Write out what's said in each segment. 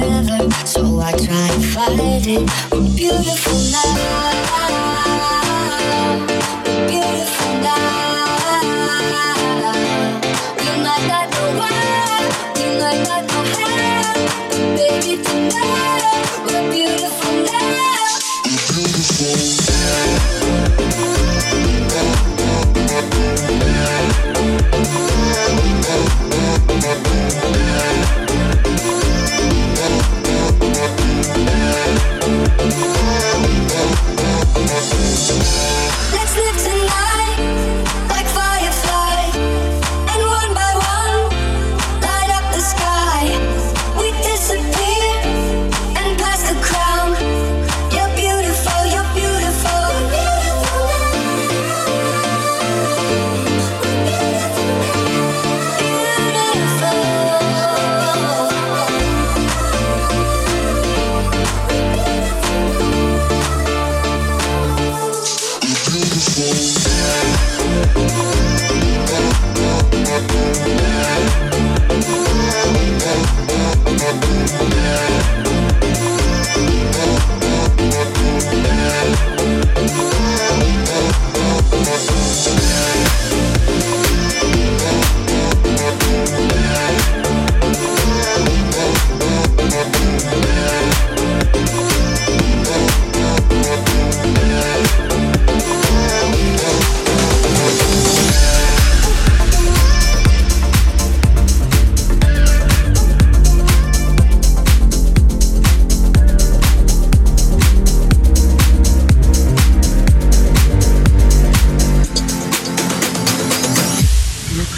together. So I try and fight it. We're beautiful now. We're beautiful now. We might not know why, we might not know how, but baby tonight.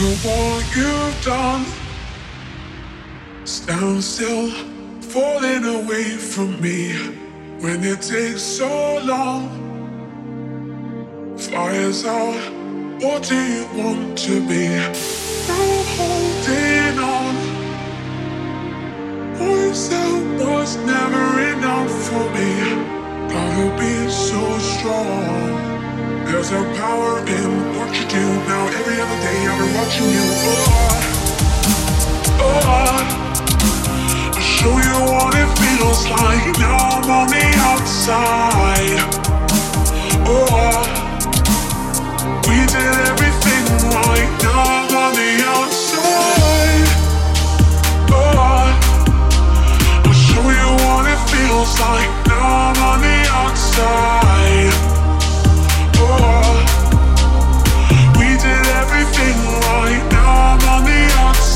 of all you've done. Stand still, falling away from me when it takes so long. Fires out, what do you want to be? Now holding on. Always that was never enough for me. Gotta be so strong. There's no power in what you do. Now every other day I've been watching you. Oh, oh. oh. I'll show you what it feels like. Now I'm on the outside. Oh, oh. we did everything right. Now I'm on the outside. Oh, oh. I'll show you what it feels like. Now I'm on the outside.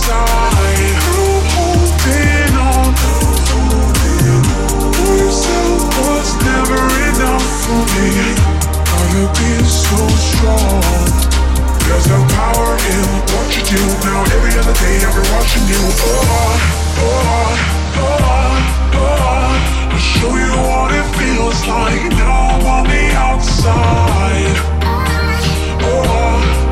Like. No power in what you do now. Every other day ever watching you, I'm on the outside. Oh,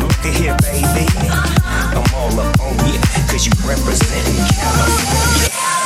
Look at here, baby. I'm all up on you, cause you represent California.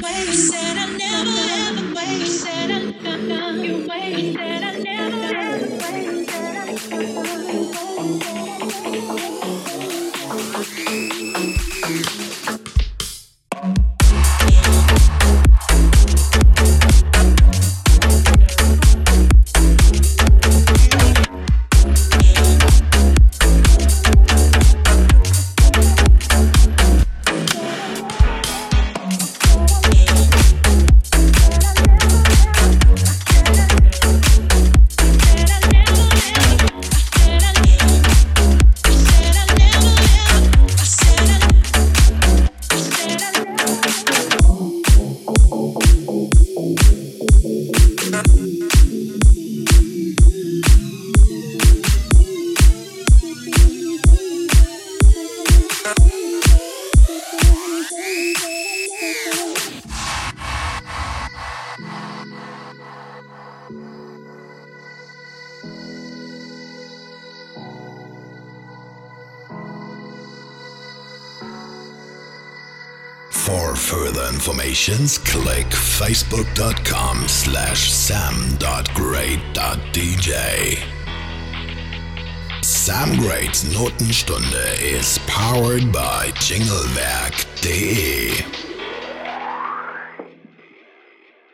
Thank facebook.com slash sam.grade.dj. Sam Grade's Notenstunde is powered by jinglewerk.de.